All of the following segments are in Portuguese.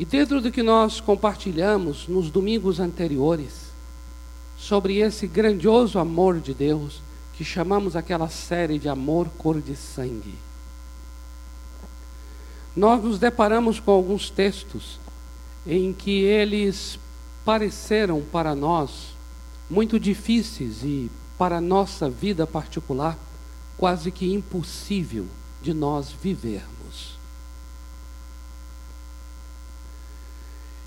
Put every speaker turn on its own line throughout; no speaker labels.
E dentro do que nós compartilhamos nos domingos anteriores, sobre esse grandioso amor de Deus, que chamamos aquela série de amor cor de sangue, nós nos deparamos com alguns textos em que eles pareceram para nós muito difíceis e para a nossa vida particular quase que impossível de nós vivermos.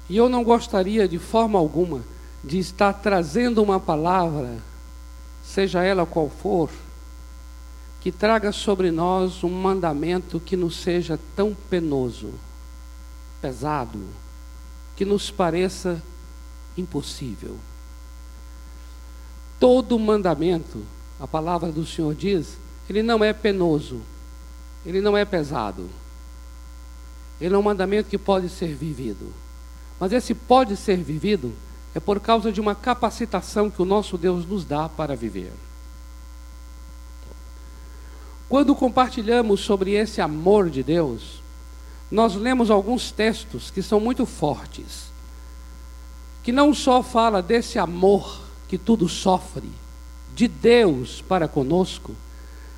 E eu não gostaria de forma alguma de estar trazendo uma palavra, seja ela qual for, que traga sobre nós um mandamento que nos seja tão penoso, pesado, que nos pareça impossível. Todo mandamento, a palavra do Senhor diz, ele não é penoso, ele não é pesado. Ele é um mandamento que pode ser vivido. Mas esse pode ser vivido é por causa de uma capacitação que o nosso Deus nos dá para viver. Quando compartilhamos sobre esse amor de Deus, nós lemos alguns textos que são muito fortes, que não só fala desse amor que tudo sofre, de Deus para conosco,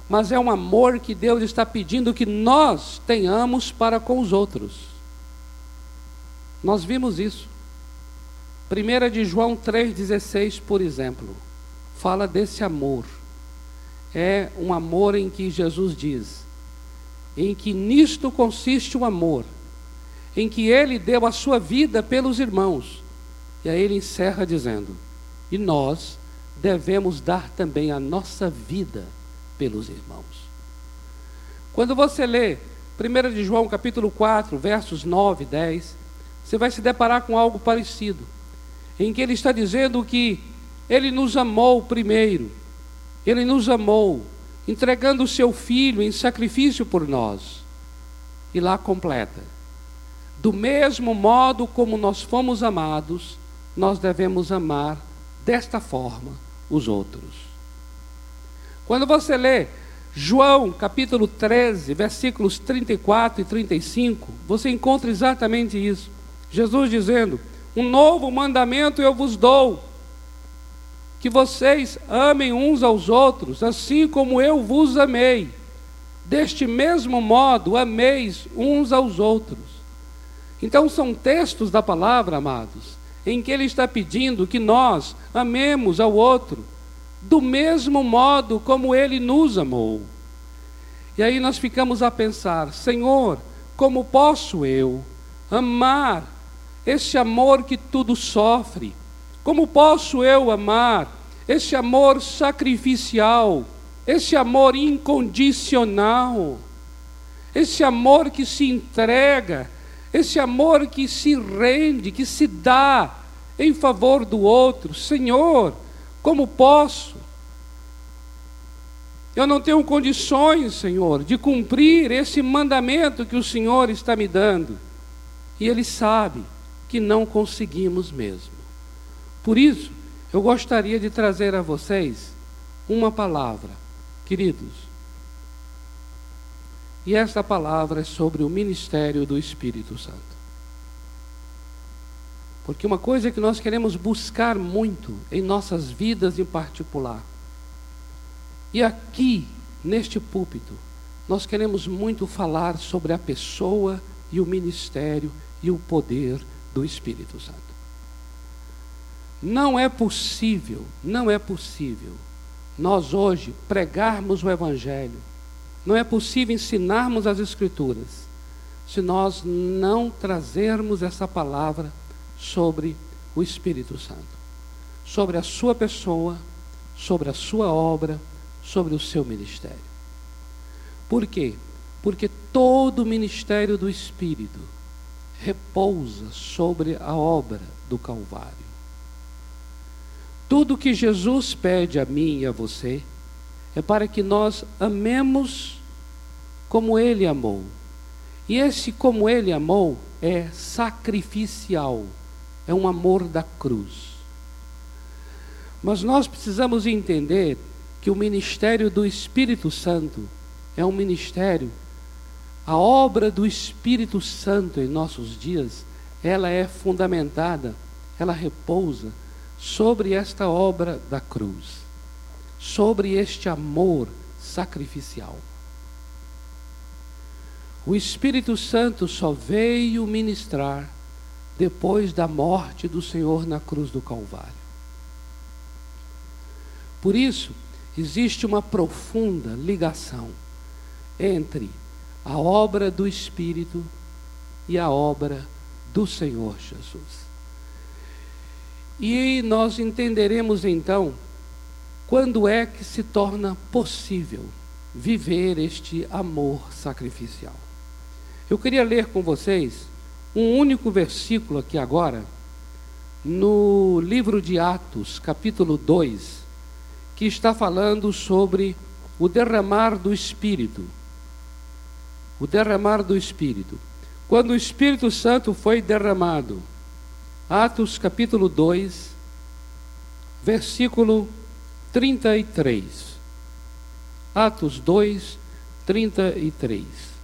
mas é um amor que Deus está pedindo que nós tenhamos para com os outros. Nós vimos isso. 1 de João 3,16, por exemplo, fala desse amor. É um amor em que Jesus diz, em que nisto consiste o amor, em que ele deu a sua vida pelos irmãos. E aí ele encerra dizendo: e nós devemos dar também a nossa vida pelos irmãos. Quando você lê 1 de João capítulo 4, versos 9 e 10, você vai se deparar com algo parecido, em que ele está dizendo que ele nos amou primeiro, ele nos amou, entregando o seu filho em sacrifício por nós. E lá completa: do mesmo modo como nós fomos amados, nós devemos amar desta forma os outros. Quando você lê João capítulo 13, versículos 34 e 35, você encontra exatamente isso. Jesus dizendo: Um novo mandamento eu vos dou, que vocês amem uns aos outros, assim como eu vos amei. Deste mesmo modo, ameis uns aos outros. Então, são textos da palavra, amados, em que ele está pedindo que nós amemos ao outro do mesmo modo como ele nos amou. E aí nós ficamos a pensar: Senhor, como posso eu amar esse amor que tudo sofre? Como posso eu amar esse amor sacrificial, esse amor incondicional, esse amor que se entrega, esse amor que se rende, que se dá em favor do outro. Senhor, como posso? Eu não tenho condições, Senhor, de cumprir esse mandamento que o Senhor está me dando. E Ele sabe que não conseguimos mesmo. Por isso, eu gostaria de trazer a vocês uma palavra, queridos. E esta palavra é sobre o ministério do Espírito Santo. Porque uma coisa que nós queremos buscar muito em nossas vidas em particular. E aqui, neste púlpito, nós queremos muito falar sobre a pessoa e o ministério e o poder do Espírito Santo. Não é possível, não é possível nós hoje pregarmos o Evangelho não é possível ensinarmos as Escrituras se nós não trazermos essa palavra sobre o Espírito Santo, sobre a sua pessoa, sobre a sua obra, sobre o seu ministério. Por quê? Porque todo o ministério do Espírito repousa sobre a obra do Calvário. Tudo que Jesus pede a mim e a você é para que nós amemos como Ele amou. E esse como Ele amou é sacrificial, é um amor da cruz. Mas nós precisamos entender que o ministério do Espírito Santo é um ministério, a obra do Espírito Santo em nossos dias ela é fundamentada, ela repousa sobre esta obra da cruz, sobre este amor sacrificial. O Espírito Santo só veio ministrar depois da morte do Senhor na cruz do Calvário. Por isso, existe uma profunda ligação entre a obra do Espírito e a obra do Senhor Jesus. E nós entenderemos então quando é que se torna possível viver este amor sacrificial. Eu queria ler com vocês um único versículo aqui agora, no livro de Atos, capítulo 2, que está falando sobre o derramar do Espírito. O derramar do Espírito. Quando o Espírito Santo foi derramado, Atos capítulo 2, versículo 33. Atos 2, 33.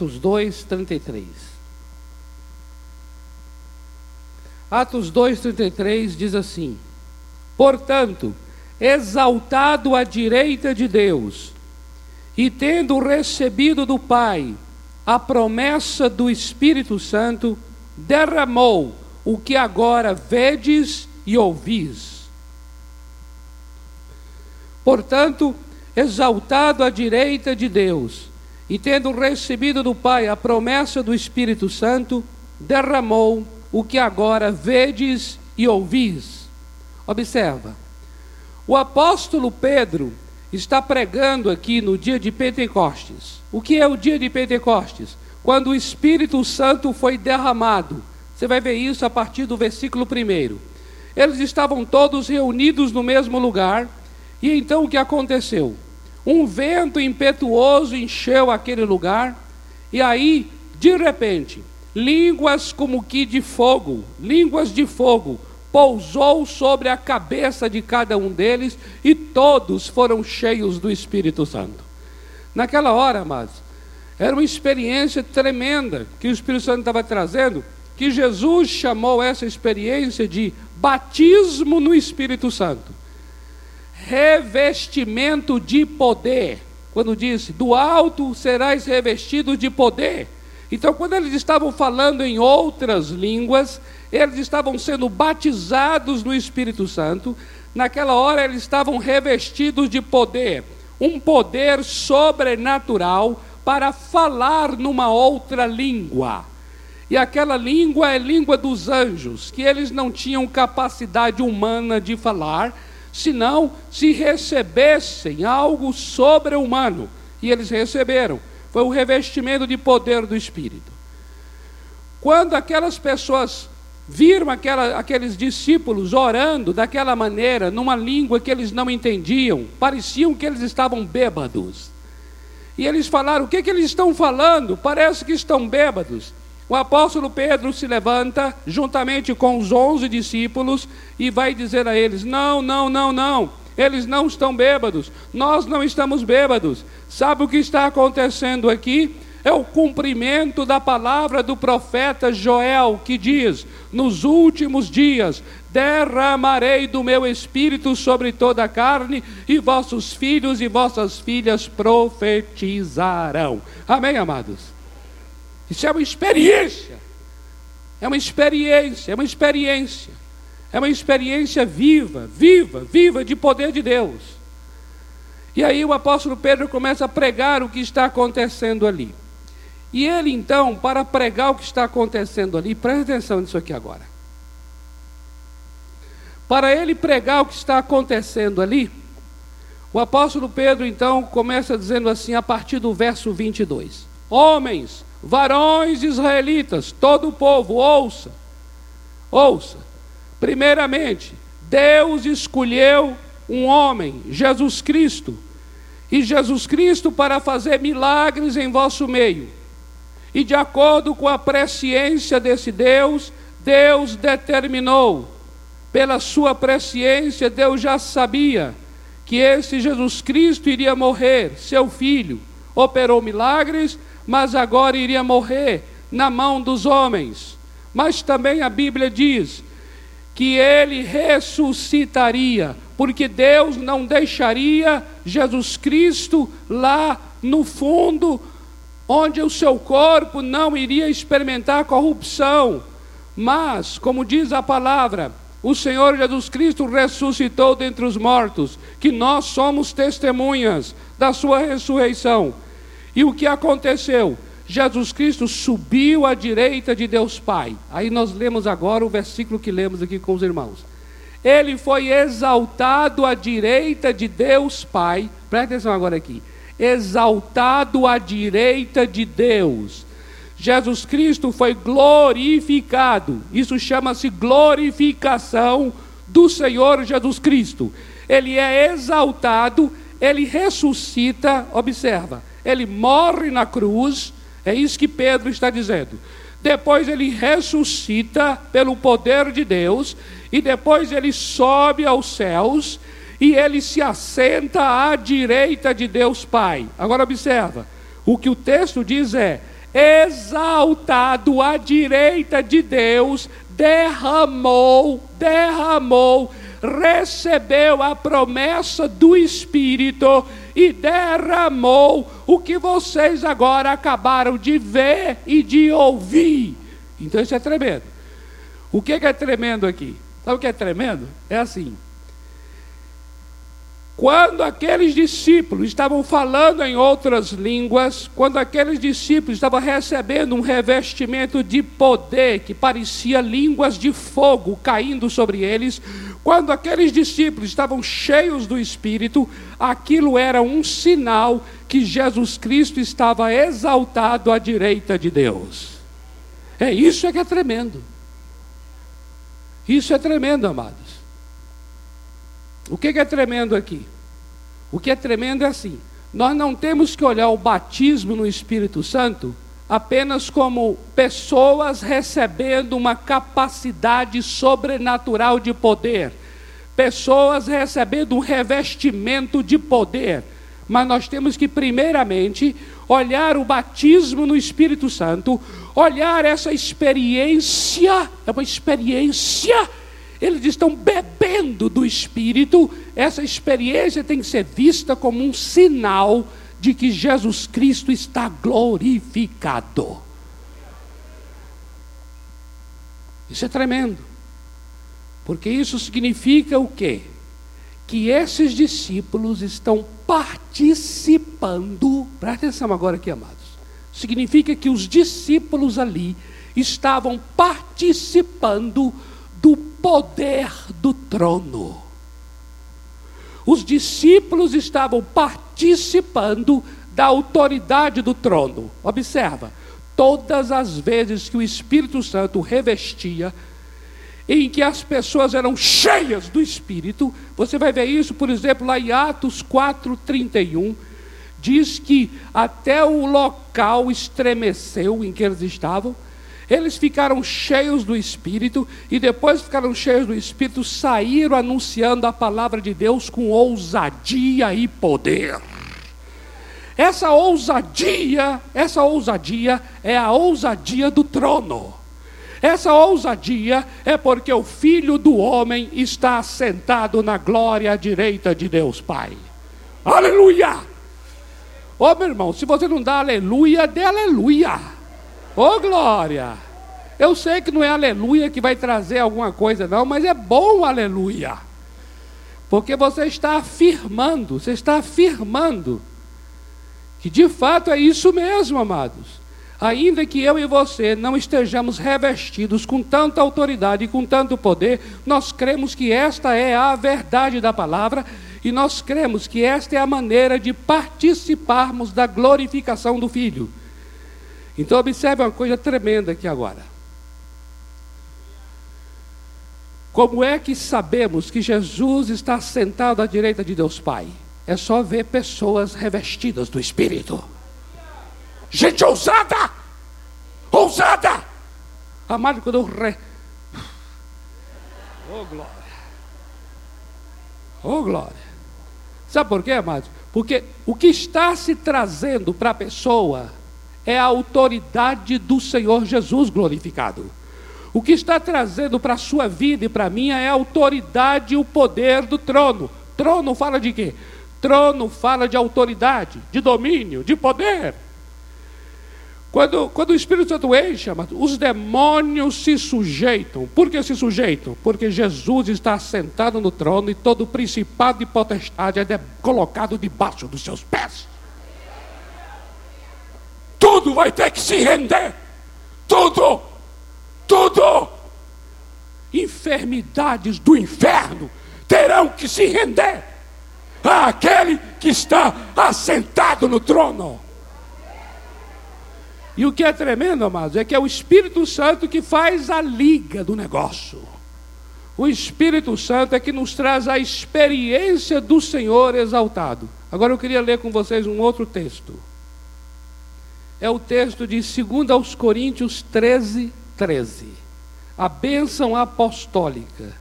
Atos 2, 33. Atos 2, 33 diz assim: Portanto, exaltado à direita de Deus, e tendo recebido do Pai a promessa do Espírito Santo, derramou o que agora vedes e ouvis. Portanto, exaltado à direita de Deus, e tendo recebido do Pai a promessa do Espírito Santo, derramou o que agora vedes e ouvis. Observa, o apóstolo Pedro está pregando aqui no dia de Pentecostes. O que é o dia de Pentecostes? Quando o Espírito Santo foi derramado. Você vai ver isso a partir do versículo 1. Eles estavam todos reunidos no mesmo lugar, e então o que aconteceu? Um vento impetuoso encheu aquele lugar, e aí, de repente, línguas como que de fogo, línguas de fogo, pousou sobre a cabeça de cada um deles, e todos foram cheios do Espírito Santo. Naquela hora, amados, era uma experiência tremenda que o Espírito Santo estava trazendo, que Jesus chamou essa experiência de batismo no Espírito Santo revestimento de poder. Quando disse, do alto serás revestido de poder. Então, quando eles estavam falando em outras línguas, eles estavam sendo batizados no Espírito Santo. Naquela hora, eles estavam revestidos de poder, um poder sobrenatural para falar numa outra língua. E aquela língua é língua dos anjos, que eles não tinham capacidade humana de falar, senão se recebessem algo sobre-humano. E eles receberam. Foi o revestimento de poder do Espírito. Quando aquelas pessoas viram aquela, aqueles discípulos orando daquela maneira, numa língua que eles não entendiam, pareciam que eles estavam bêbados. E eles falaram: o que, que eles estão falando? Parece que estão bêbados. O apóstolo Pedro se levanta, juntamente com os onze discípulos, e vai dizer a eles: Não, não, não, não, eles não estão bêbados, nós não estamos bêbados. Sabe o que está acontecendo aqui? É o cumprimento da palavra do profeta Joel, que diz: Nos últimos dias derramarei do meu espírito sobre toda a carne, e vossos filhos e vossas filhas profetizarão. Amém, amados? Isso é uma experiência. É uma experiência, é uma experiência. É uma experiência viva, viva, viva de poder de Deus. E aí o apóstolo Pedro começa a pregar o que está acontecendo ali. E ele então, para pregar o que está acontecendo ali, presta atenção nisso aqui agora. Para ele pregar o que está acontecendo ali, o apóstolo Pedro então começa dizendo assim, a partir do verso 22: Homens, varões israelitas, todo o povo, ouça, ouça. Primeiramente, Deus escolheu um homem, Jesus Cristo, e Jesus Cristo para fazer milagres em vosso meio. E de acordo com a presciência desse Deus, Deus determinou, pela sua presciência, Deus já sabia que esse Jesus Cristo iria morrer, seu filho, operou milagres, mas agora iria morrer na mão dos homens. Mas também a Bíblia diz que ele ressuscitaria, porque Deus não deixaria Jesus Cristo lá no fundo, onde o seu corpo não iria experimentar corrupção. Mas, como diz a palavra, o Senhor Jesus Cristo ressuscitou dentre os mortos, que nós somos testemunhas da sua ressurreição. E o que aconteceu? Jesus Cristo subiu à direita de Deus Pai. Aí nós lemos agora o versículo que lemos aqui com os irmãos. Ele foi exaltado à direita de Deus Pai. Presta atenção agora aqui. Exaltado à direita de Deus. Jesus Cristo foi glorificado. Isso chama-se glorificação do Senhor Jesus Cristo. Ele é exaltado, ele ressuscita, observa, ele morre na cruz, é isso que Pedro está dizendo. Depois ele ressuscita pelo poder de Deus, e depois ele sobe aos céus, e ele se assenta à direita de Deus Pai. Agora observa, o que o texto diz é: exaltado à direita de Deus, derramou, derramou recebeu a promessa do Espírito e derramou o que vocês agora acabaram de ver e de ouvir. Então isso é tremendo. O que é tremendo aqui? Sabe o que é tremendo? É assim. Quando aqueles discípulos estavam falando em outras línguas, quando aqueles discípulos estavam recebendo um revestimento de poder que parecia línguas de fogo caindo sobre eles, quando aqueles discípulos estavam cheios do Espírito, aquilo era um sinal que Jesus Cristo estava exaltado à direita de Deus. É isso é que é tremendo. Isso é tremendo, amados. O que é tremendo aqui? O que é tremendo é assim: nós não temos que olhar o batismo no Espírito Santo apenas como pessoas recebendo uma capacidade sobrenatural de poder, pessoas recebendo um revestimento de poder. Mas nós temos que, primeiramente, olhar o batismo no Espírito Santo, olhar essa experiência, é uma experiência eles estão bebendo do Espírito. Essa experiência tem que ser vista como um sinal de que Jesus Cristo está glorificado. Isso é tremendo. Porque isso significa o quê? Que esses discípulos estão participando. Presta atenção agora aqui, amados. Significa que os discípulos ali estavam participando do poder do trono. Os discípulos estavam participando da autoridade do trono. Observa, todas as vezes que o Espírito Santo revestia, em que as pessoas eram cheias do Espírito, você vai ver isso, por exemplo, lá em Atos 4:31, diz que até o local estremeceu em que eles estavam eles ficaram cheios do Espírito e depois ficaram cheios do Espírito, saíram anunciando a palavra de Deus com ousadia e poder. Essa ousadia, essa ousadia é a ousadia do trono. Essa ousadia é porque o Filho do homem está sentado na glória direita de Deus Pai. Aleluia! Ô oh, meu irmão, se você não dá aleluia, dê aleluia. Ô oh, glória! Eu sei que não é aleluia que vai trazer alguma coisa, não, mas é bom aleluia. Porque você está afirmando, você está afirmando que de fato é isso mesmo, amados. Ainda que eu e você não estejamos revestidos com tanta autoridade e com tanto poder, nós cremos que esta é a verdade da palavra e nós cremos que esta é a maneira de participarmos da glorificação do Filho. Então, observe uma coisa tremenda aqui agora. Como é que sabemos que Jesus está sentado à direita de Deus Pai? É só ver pessoas revestidas do Espírito. Gente ousada! ousada. Amado, quando eu re... Oh glória. Oh glória. Sabe por quê, amados? Porque o que está se trazendo para a pessoa é a autoridade do Senhor Jesus glorificado. O que está trazendo para a sua vida e para a minha é a autoridade e o poder do trono. Trono fala de quê? Trono fala de autoridade, de domínio, de poder. Quando, quando o Espírito Santo enche, os demônios se sujeitam. Por que se sujeitam? Porque Jesus está sentado no trono e todo principado e potestade é colocado debaixo dos seus pés. Tudo vai ter que se render. Tudo. Tudo. Enfermidades do inferno terão que se render àquele que está assentado no trono. E o que é tremendo, amados, é que é o Espírito Santo que faz a liga do negócio. O Espírito Santo é que nos traz a experiência do Senhor exaltado. Agora eu queria ler com vocês um outro texto. É o texto de 2 aos Coríntios 13, 13. A bênção apostólica.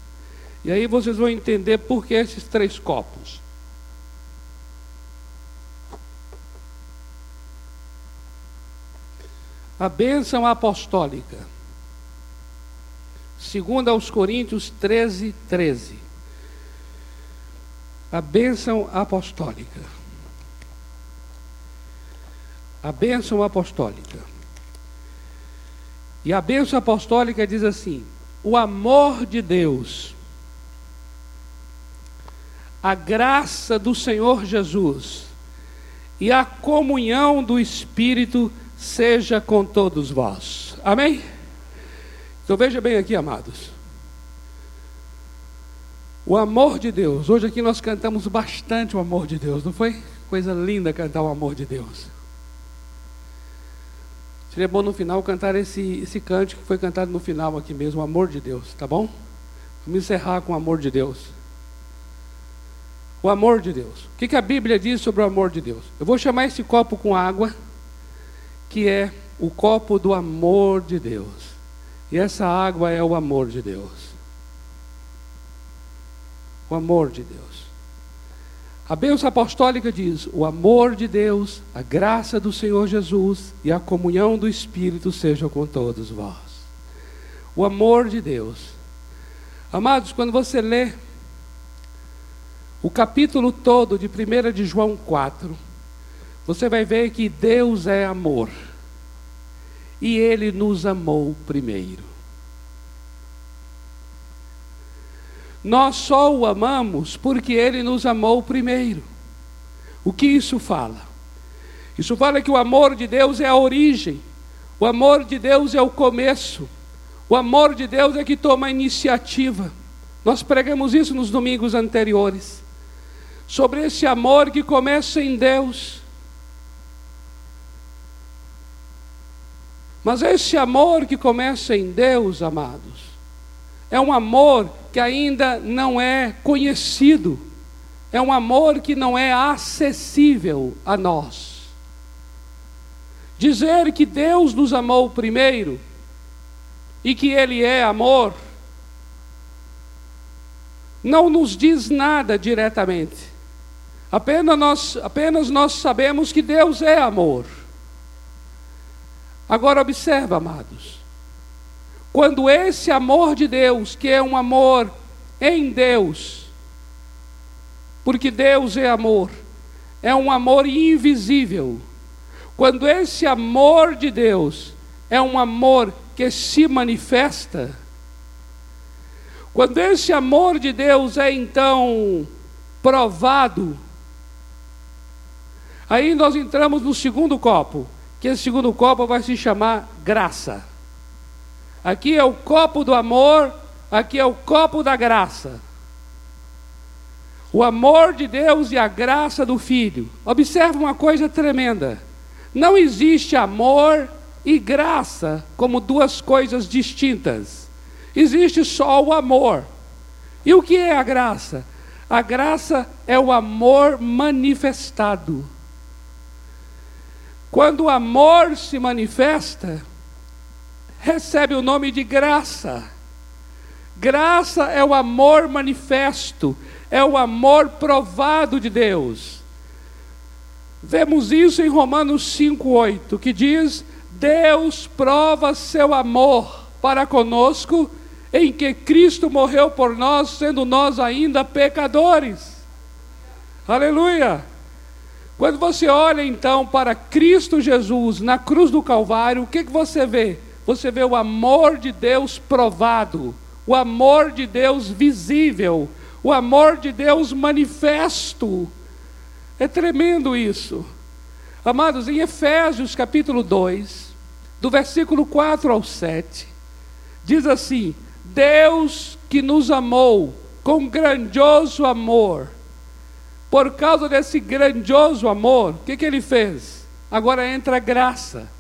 E aí vocês vão entender por que esses três copos. A bênção apostólica. Segunda aos Coríntios 13, 13. A bênção apostólica. A bênção apostólica. E a bênção apostólica diz assim: o amor de Deus, a graça do Senhor Jesus e a comunhão do Espírito seja com todos vós. Amém? Então veja bem aqui, amados. O amor de Deus. Hoje aqui nós cantamos bastante o amor de Deus, não foi? Coisa linda cantar o amor de Deus. Seria bom no final cantar esse, esse cântico que foi cantado no final aqui mesmo, o amor de Deus, tá bom? Vamos encerrar com o amor de Deus. O amor de Deus. O que, que a Bíblia diz sobre o amor de Deus? Eu vou chamar esse copo com água que é o copo do amor de Deus. E essa água é o amor de Deus. O amor de Deus. A bênção apostólica diz: o amor de Deus, a graça do Senhor Jesus e a comunhão do Espírito sejam com todos vós. O amor de Deus. Amados, quando você lê o capítulo todo de 1 de João 4, você vai ver que Deus é amor. E Ele nos amou primeiro. Nós só o amamos porque Ele nos amou primeiro. O que isso fala? Isso fala que o amor de Deus é a origem, o amor de Deus é o começo, o amor de Deus é que toma a iniciativa. Nós pregamos isso nos domingos anteriores, sobre esse amor que começa em Deus Mas esse amor que começa em Deus, amados, é um amor que ainda não é conhecido, é um amor que não é acessível a nós. Dizer que Deus nos amou primeiro e que Ele é amor, não nos diz nada diretamente. Apenas nós, apenas nós sabemos que Deus é amor. Agora observa, amados. Quando esse amor de Deus, que é um amor em Deus, porque Deus é amor, é um amor invisível. Quando esse amor de Deus é um amor que se manifesta, quando esse amor de Deus é então provado, aí nós entramos no segundo copo que esse segundo copo vai se chamar graça. Aqui é o copo do amor, aqui é o copo da graça. O amor de Deus e a graça do Filho. Observe uma coisa tremenda. Não existe amor e graça como duas coisas distintas. Existe só o amor. E o que é a graça? A graça é o amor manifestado. Quando o amor se manifesta, recebe o nome de graça. Graça é o amor manifesto, é o amor provado de Deus. Vemos isso em Romanos 5,8, que diz: Deus prova seu amor para conosco, em que Cristo morreu por nós, sendo nós ainda pecadores. Aleluia! Quando você olha então para Cristo Jesus na cruz do Calvário, o que, que você vê? Você vê o amor de Deus provado, o amor de Deus visível, o amor de Deus manifesto. É tremendo isso. Amados, em Efésios capítulo 2, do versículo 4 ao 7, diz assim: Deus que nos amou com grandioso amor, por causa desse grandioso amor, o que, que ele fez? Agora entra a graça.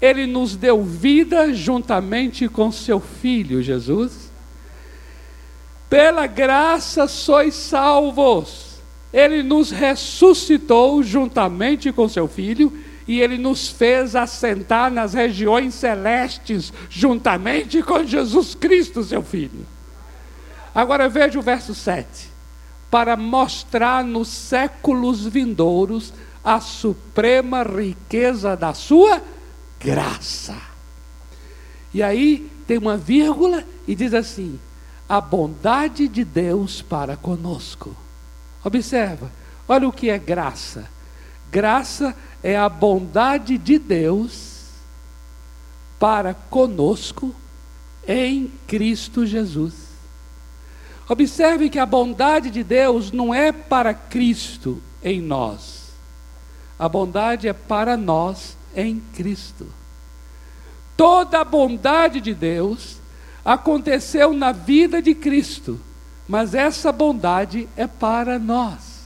Ele nos deu vida juntamente com seu Filho Jesus. Pela graça sois salvos. Ele nos ressuscitou juntamente com seu Filho e ele nos fez assentar nas regiões celestes juntamente com Jesus Cristo, seu Filho. Agora veja o verso 7 para mostrar nos séculos vindouros a suprema riqueza da sua graça. E aí tem uma vírgula e diz assim: a bondade de Deus para conosco. Observa, olha o que é graça. Graça é a bondade de Deus para conosco em Cristo Jesus. Observe que a bondade de Deus não é para Cristo em nós, a bondade é para nós em Cristo. Toda a bondade de Deus aconteceu na vida de Cristo, mas essa bondade é para nós.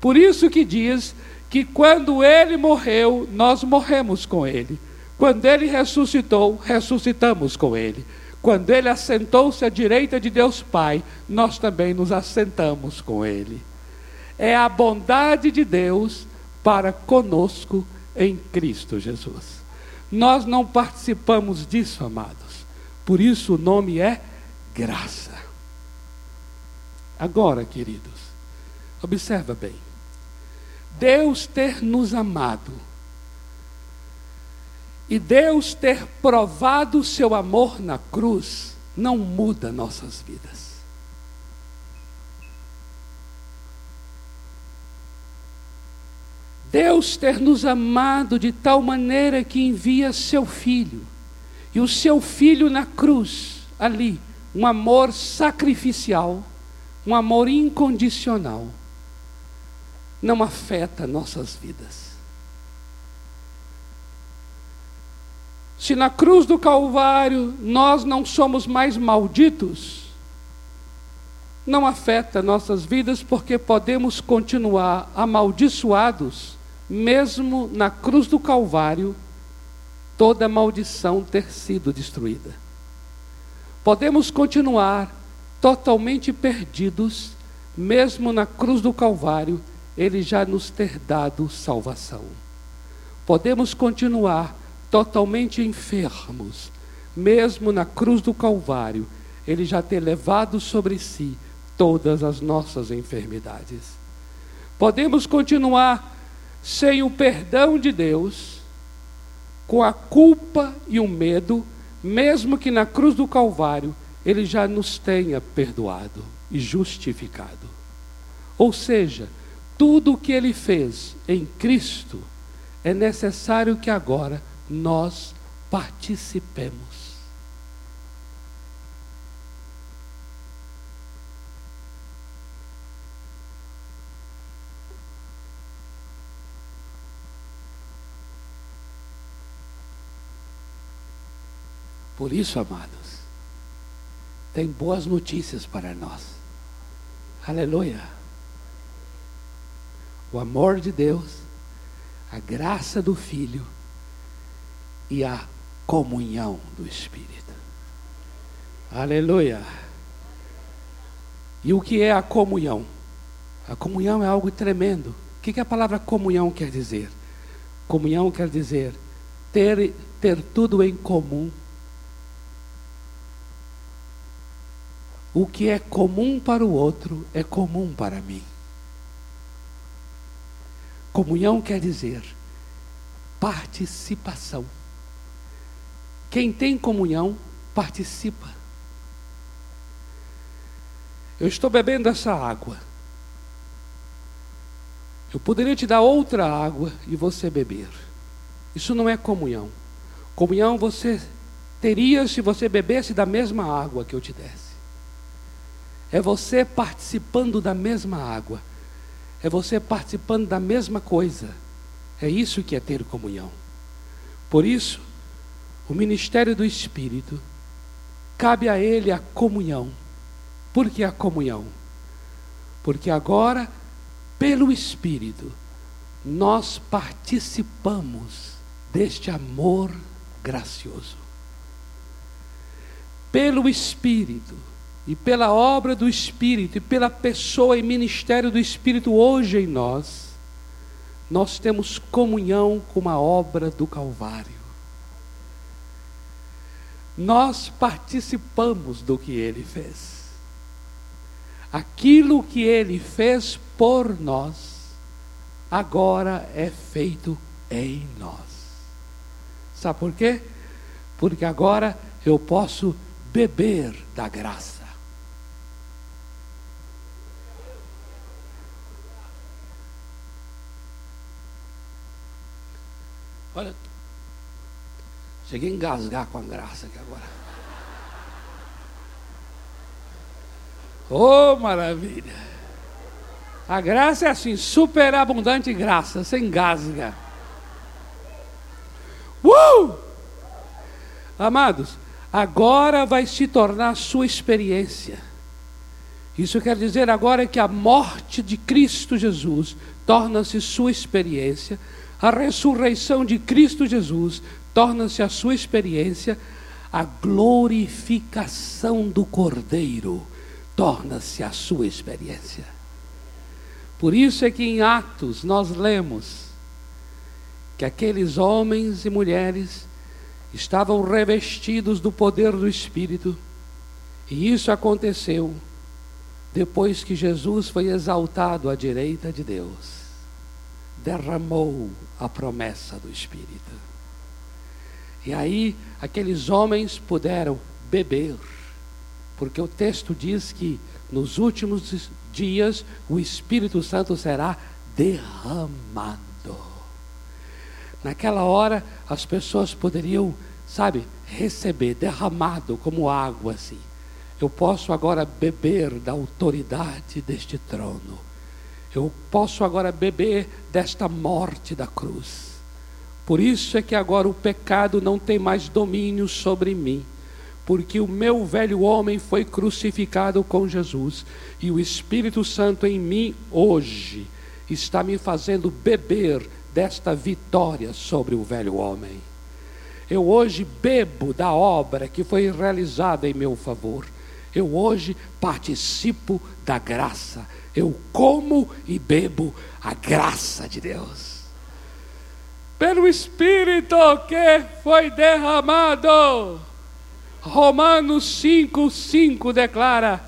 Por isso que diz que quando ele morreu, nós morremos com ele. Quando ele ressuscitou, ressuscitamos com ele. Quando ele assentou-se à direita de Deus Pai, nós também nos assentamos com ele. É a bondade de Deus para conosco em Cristo Jesus. Nós não participamos disso, amados. Por isso o nome é graça. Agora, queridos, observa bem. Deus ter nos amado e Deus ter provado seu amor na cruz não muda nossas vidas. Deus ter nos amado de tal maneira que envia seu filho, e o seu filho na cruz, ali, um amor sacrificial, um amor incondicional, não afeta nossas vidas. Se na cruz do Calvário nós não somos mais malditos, não afeta nossas vidas porque podemos continuar amaldiçoados, mesmo na cruz do Calvário, toda maldição ter sido destruída. Podemos continuar totalmente perdidos, mesmo na cruz do Calvário, Ele já nos ter dado salvação. Podemos continuar totalmente enfermos, mesmo na cruz do Calvário, Ele já ter levado sobre si todas as nossas enfermidades. Podemos continuar sem o perdão de Deus, com a culpa e o medo, mesmo que na cruz do Calvário Ele já nos tenha perdoado e justificado. Ou seja, tudo o que Ele fez em Cristo, é necessário que agora nós participemos. Por isso, amados, tem boas notícias para nós. Aleluia. O amor de Deus, a graça do Filho e a comunhão do Espírito. Aleluia. E o que é a comunhão? A comunhão é algo tremendo. O que, que a palavra comunhão quer dizer? Comunhão quer dizer ter, ter tudo em comum o que é comum para o outro é comum para mim. Comunhão quer dizer participação. Quem tem comunhão participa. Eu estou bebendo essa água. Eu poderia te dar outra água e você beber. Isso não é comunhão. Comunhão você teria se você bebesse da mesma água que eu te desse. É você participando da mesma água. É você participando da mesma coisa. É isso que é ter comunhão. Por isso, o ministério do Espírito cabe a ele a comunhão. Por que a comunhão? Porque agora pelo Espírito, nós participamos deste amor gracioso. Pelo Espírito e pela obra do Espírito e pela pessoa e ministério do Espírito hoje em nós, nós temos comunhão com a obra do Calvário. Nós participamos do que ele fez. Aquilo que ele fez por nós, agora é feito em nós. Sabe por quê? Porque agora eu posso beber da graça. Olha, cheguei a engasgar com a graça aqui agora. Oh, maravilha! A graça é assim, superabundante graça, sem engasga. Uh! Amados, agora vai se tornar sua experiência. Isso quer dizer agora que a morte de Cristo Jesus torna-se sua experiência, a ressurreição de Cristo Jesus torna-se a sua experiência, a glorificação do Cordeiro torna-se a sua experiência. Por isso é que em Atos nós lemos que aqueles homens e mulheres estavam revestidos do poder do Espírito, e isso aconteceu depois que Jesus foi exaltado à direita de Deus, derramou a promessa do Espírito. E aí aqueles homens puderam beber porque o texto diz que nos últimos dias o Espírito Santo será derramado. Naquela hora as pessoas poderiam, sabe, receber derramado como água assim. Eu posso agora beber da autoridade deste trono. Eu posso agora beber desta morte da cruz. Por isso é que agora o pecado não tem mais domínio sobre mim porque o meu velho homem foi crucificado com Jesus e o Espírito Santo em mim hoje está me fazendo beber desta vitória sobre o velho homem. Eu hoje bebo da obra que foi realizada em meu favor. Eu hoje participo da graça. Eu como e bebo a graça de Deus. Pelo Espírito que foi derramado Romanos 5, 5 declara: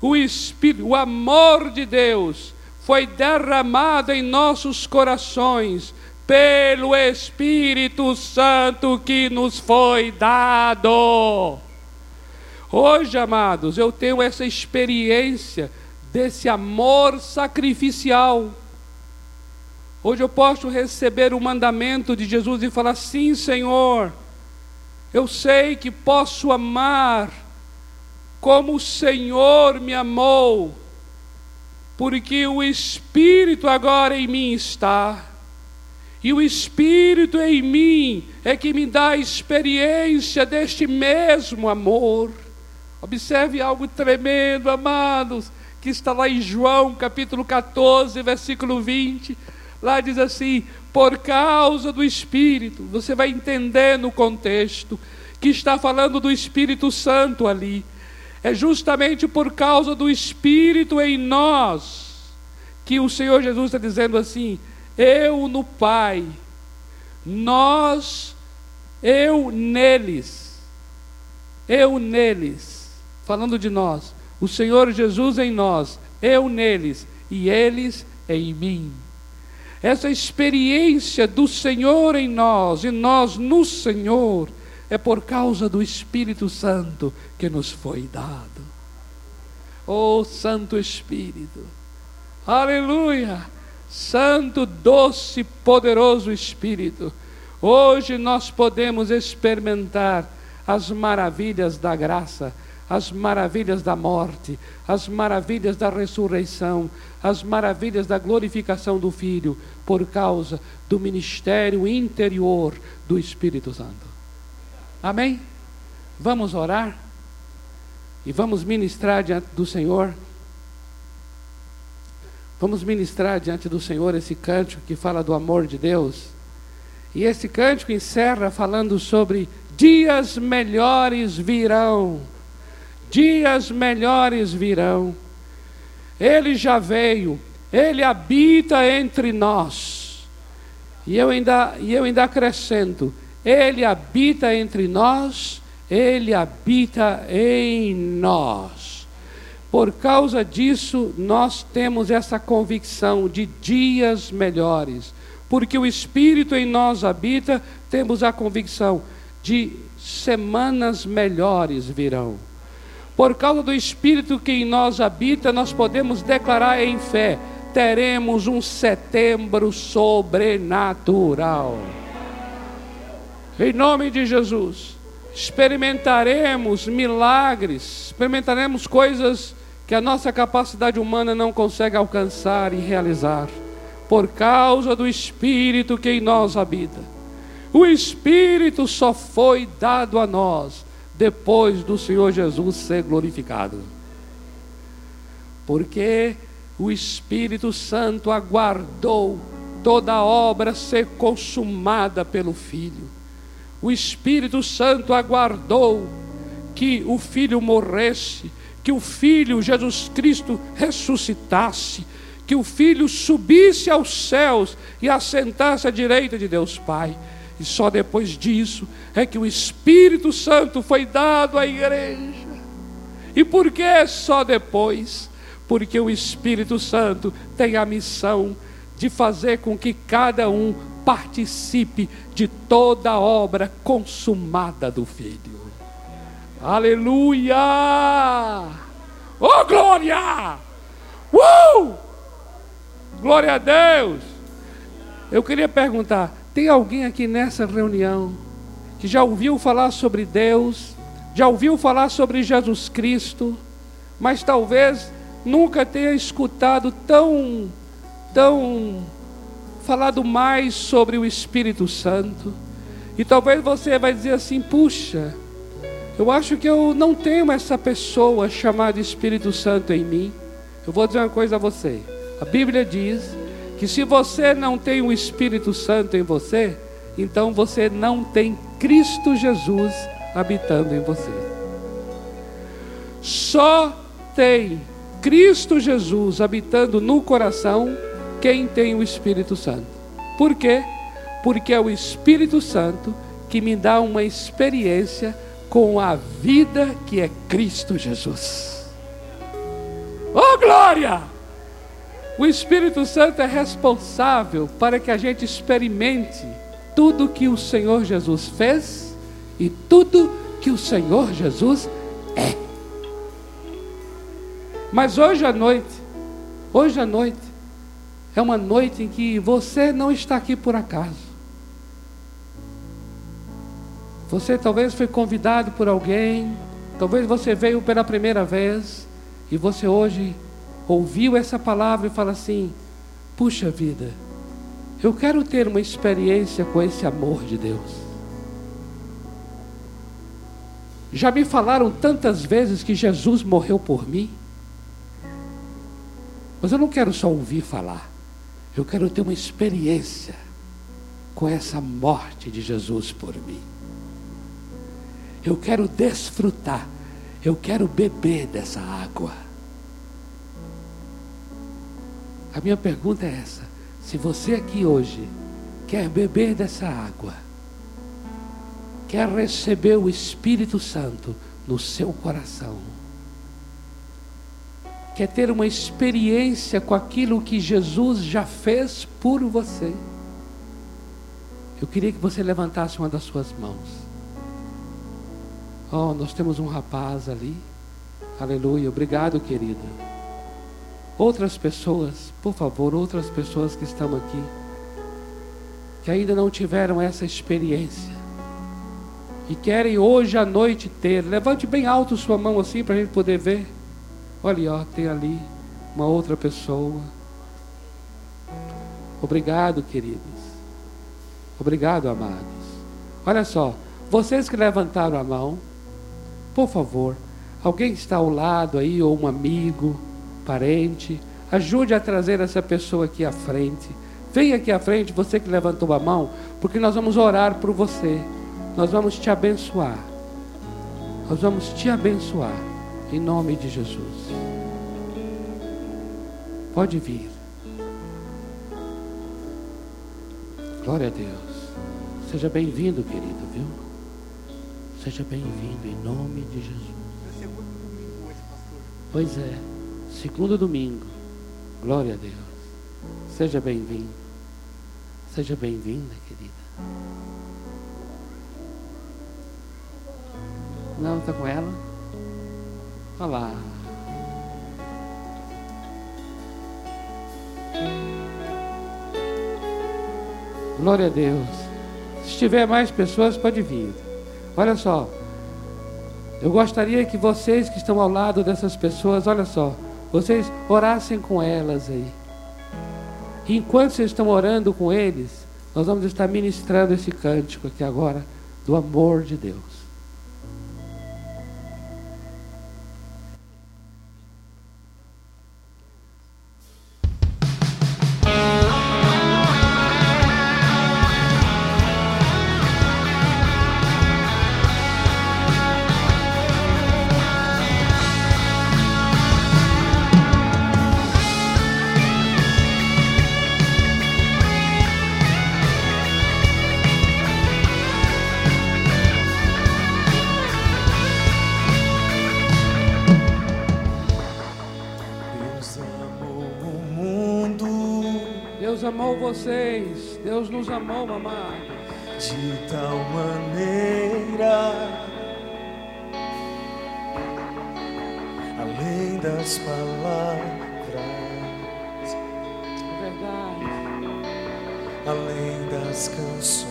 o Espírito, o amor de Deus foi derramado em nossos corações pelo Espírito Santo que nos foi dado. Hoje, amados, eu tenho essa experiência desse amor sacrificial. Hoje eu posso receber o mandamento de Jesus e falar: sim, Senhor eu sei que posso amar como o Senhor me amou, porque o Espírito agora em mim está. E o Espírito em mim é que me dá a experiência deste mesmo amor. Observe algo tremendo, amados, que está lá em João capítulo 14, versículo 20. Lá diz assim: por causa do Espírito. Você vai entender no contexto que está falando do Espírito Santo ali. É justamente por causa do Espírito em nós que o Senhor Jesus está dizendo assim: eu no Pai, nós, eu neles, eu neles, falando de nós. O Senhor Jesus em nós, eu neles e eles em mim. Essa experiência do Senhor em nós e nós no Senhor é por causa do Espírito Santo que nos foi dado. Oh Santo Espírito, aleluia! Santo, doce, poderoso Espírito, hoje nós podemos experimentar as maravilhas da graça, as maravilhas da morte, as maravilhas da ressurreição, as maravilhas da glorificação do Filho, por causa do ministério interior do Espírito Santo. Amém? Vamos orar e vamos ministrar diante do Senhor. Vamos ministrar diante do Senhor esse cântico que fala do amor de Deus. E esse cântico encerra falando sobre dias melhores virão. Dias melhores virão. Ele já veio, ele habita entre nós. E eu ainda, e eu ainda acrescento, ele habita entre nós, ele habita em nós. Por causa disso, nós temos essa convicção de dias melhores. Porque o Espírito em nós habita, temos a convicção de semanas melhores virão. Por causa do Espírito que em nós habita, nós podemos declarar em fé: teremos um setembro sobrenatural. Em nome de Jesus, experimentaremos milagres, experimentaremos coisas que a nossa capacidade humana não consegue alcançar e realizar, por causa do Espírito que em nós habita. O Espírito só foi dado a nós depois do Senhor Jesus ser glorificado. Porque o Espírito Santo aguardou toda a obra ser consumada pelo Filho o Espírito Santo aguardou que o Filho morresse, que o Filho Jesus Cristo ressuscitasse, que o Filho subisse aos céus e assentasse à direita de Deus Pai. E só depois disso é que o Espírito Santo foi dado à igreja. E por que só depois? Porque o Espírito Santo tem a missão de fazer com que cada um participe de toda a obra consumada do Filho. Aleluia! Oh, glória! Uh! Glória a Deus! Eu queria perguntar: tem alguém aqui nessa reunião que já ouviu falar sobre Deus, já ouviu falar sobre Jesus Cristo, mas talvez nunca tenha escutado tão, tão falado mais sobre o Espírito Santo. E talvez você vai dizer assim: puxa, eu acho que eu não tenho essa pessoa chamada Espírito Santo em mim. Eu vou dizer uma coisa a você. A Bíblia diz que se você não tem o Espírito Santo em você, então você não tem Cristo Jesus habitando em você. Só tem Cristo Jesus habitando no coração quem tem o Espírito Santo. Por quê? Porque é o Espírito Santo que me dá uma experiência com a vida que é Cristo Jesus. Oh glória! O Espírito Santo é responsável para que a gente experimente tudo que o Senhor Jesus fez e tudo que o Senhor Jesus é. Mas hoje à noite, hoje à noite, é uma noite em que você não está aqui por acaso. Você talvez foi convidado por alguém, talvez você veio pela primeira vez e você hoje ouviu essa palavra e fala assim: puxa vida, eu quero ter uma experiência com esse amor de Deus. Já me falaram tantas vezes que Jesus morreu por mim, mas eu não quero só ouvir falar. Eu quero ter uma experiência com essa morte de Jesus por mim. Eu quero desfrutar, eu quero beber dessa água. A minha pergunta é essa: se você aqui hoje quer beber dessa água, quer receber o Espírito Santo no seu coração, quer ter uma experiência com aquilo que Jesus já fez por você, eu queria que você levantasse uma das suas mãos. Oh, nós temos um rapaz ali. Aleluia. Obrigado, querida. Outras pessoas, por favor, outras pessoas que estão aqui, que ainda não tiveram essa experiência e querem hoje à noite ter. Levante bem alto sua mão assim para a gente poder ver. Olha, ó, tem ali uma outra pessoa. Obrigado, queridos. Obrigado, amados. Olha só, vocês que levantaram a mão, por favor, alguém está ao lado aí, ou um amigo, parente, ajude a trazer essa pessoa aqui à frente. Venha aqui à frente, você que levantou a mão, porque nós vamos orar por você. Nós vamos te abençoar. Nós vamos te abençoar. Em nome de Jesus. Pode vir. Glória a Deus. Seja bem-vindo, querido, viu? Seja bem-vindo em nome de Jesus. É segundo domingo hoje, pastor. Pois é, segundo domingo. Glória a Deus. Seja bem-vindo. Seja bem-vinda, querida. Não, está com ela? Olha lá. Glória a Deus. Se tiver mais pessoas, pode vir. Olha só. Eu gostaria que vocês que estão ao lado dessas pessoas, olha só, vocês orassem com elas aí. E enquanto vocês estão orando com eles, nós vamos estar ministrando esse cântico aqui agora do amor de Deus. Vocês. Deus nos amou, mamãe.
De tal maneira, além das palavras,
é verdade,
além das canções.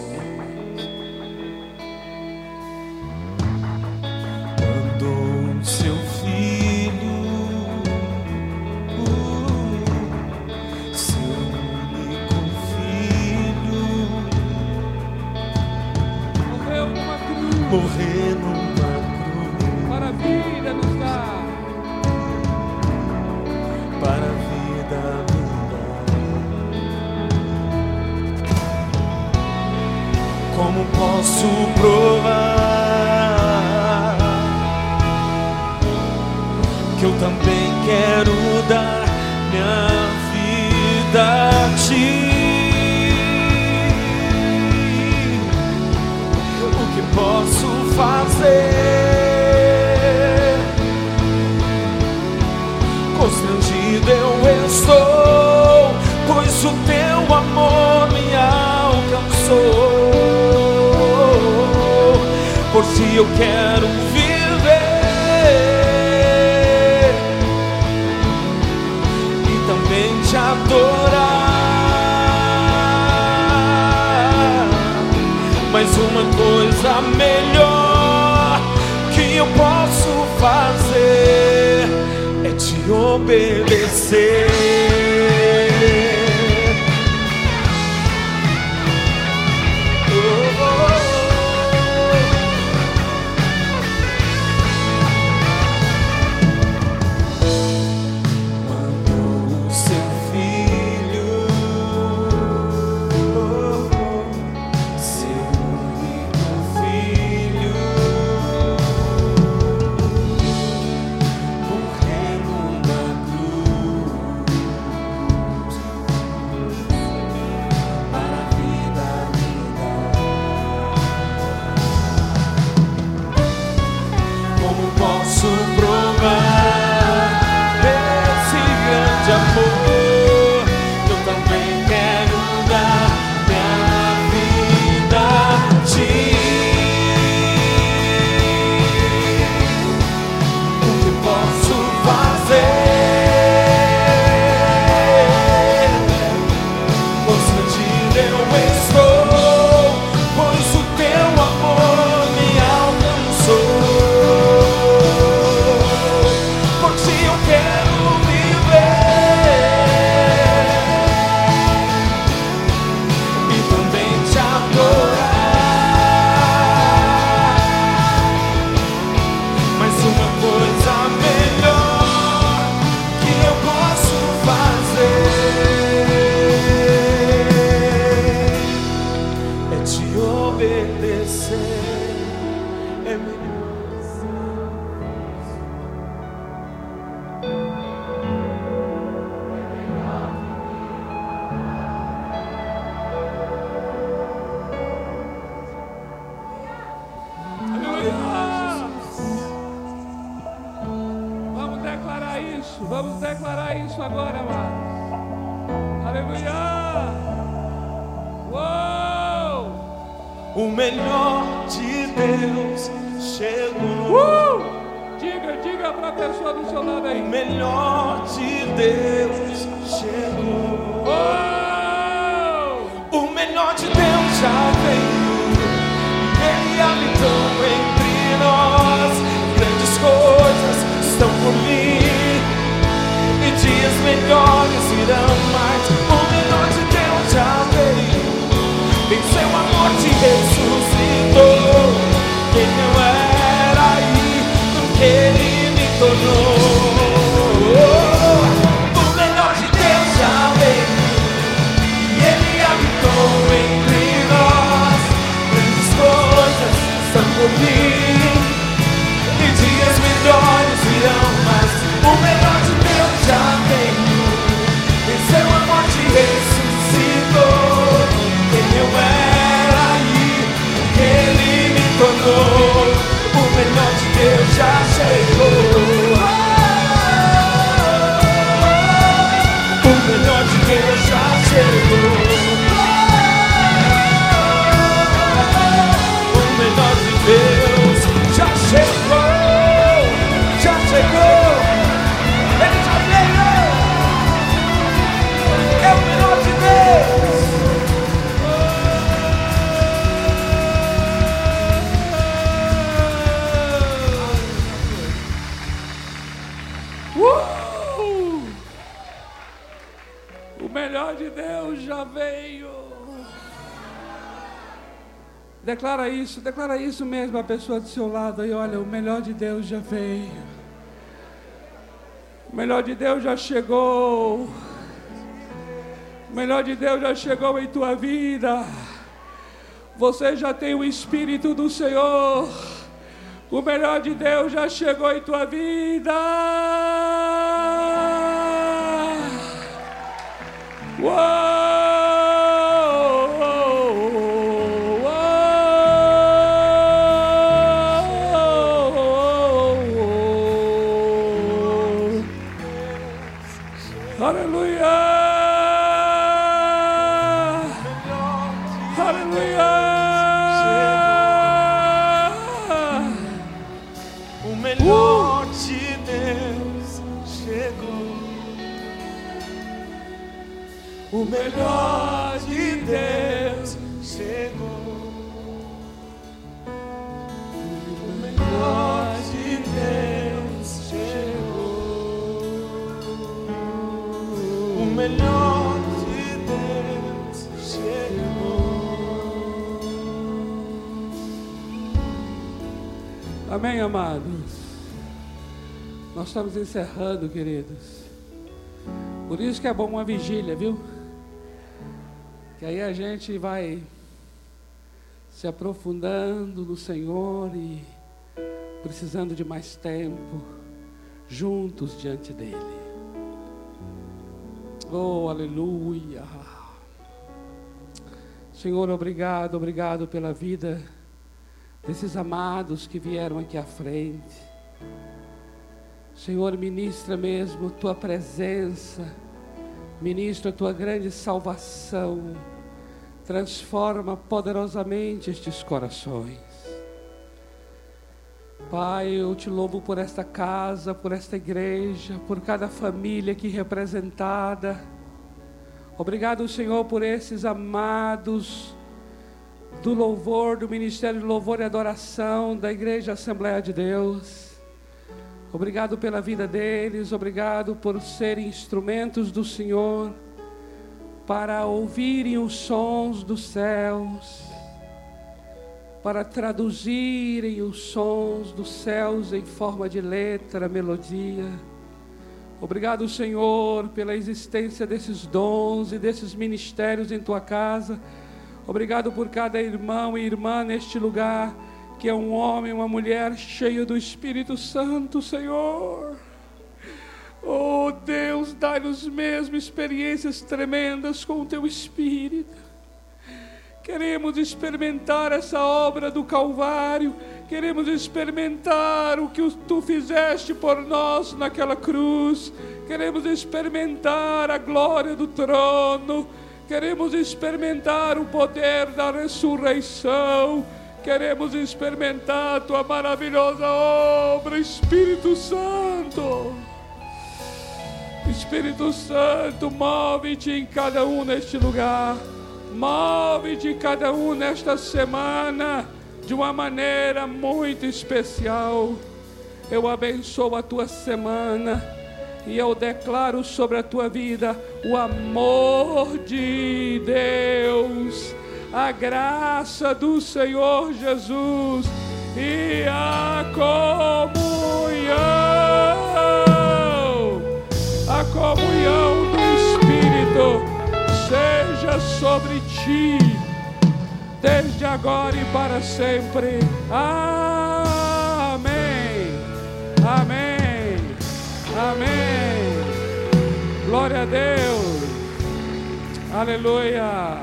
Constrangido eu estou, pois o teu amor me alcançou. Por si eu quero obedecer.
Declara isso, mesmo a pessoa do seu lado aí, olha, o melhor de Deus já veio. O melhor de Deus já chegou. O melhor de Deus já chegou em tua vida. Você já tem o Espírito do Senhor. O melhor de Deus já chegou em tua vida. Uou! Amém, amados? Nós estamos encerrando, queridos. Por isso que é bom uma vigília, viu? Que aí a gente vai se aprofundando no Senhor e precisando de mais tempo juntos diante dEle. Oh, aleluia. Senhor, obrigado, obrigado pela vida desses amados que vieram aqui à frente. Senhor, ministra mesmo tua presença, ministra tua grande salvação, transforma poderosamente estes corações. Pai, eu te louvo por esta casa, por esta igreja, por cada família aqui representada. Obrigado, Senhor, por esses amados do louvor, do Ministério de Louvor e Adoração da Igreja Assembleia de Deus. Obrigado pela vida deles, obrigado por serem instrumentos do Senhor para ouvirem os sons dos céus, para traduzirem os sons dos céus em forma de letra, melodia. Obrigado, Senhor, pela existência desses dons e desses ministérios em tua casa. Obrigado por cada irmão e irmã neste lugar, que é um homem, uma mulher cheio do Espírito Santo, Senhor. Oh Deus, dai-nos mesmo experiências tremendas com o teu Espírito. Queremos experimentar essa obra do Calvário. Queremos experimentar o que tu fizeste por nós naquela cruz. Queremos experimentar a glória do trono. Queremos experimentar o poder da ressurreição. Queremos experimentar a tua maravilhosa obra, Espírito Santo. Espírito Santo, move-te em cada um neste lugar. Move-te cada um nesta semana de uma maneira muito especial. Eu abençoo a tua semana e eu declaro sobre a tua vida o amor de Deus, a graça do Senhor Jesus e a comunhão, a comunhão do Espírito seja sobre ti, desde agora e para sempre. Amém. Amém. Amém. Glória a Deus. Aleluia.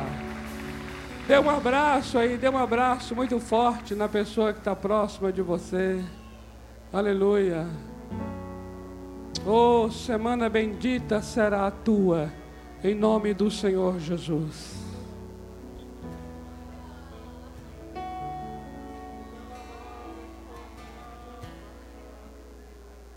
Dê um abraço aí, dê um abraço muito forte na pessoa que está próxima de você. Aleluia. Oh, semana bendita será a tua, em nome do Senhor Jesus.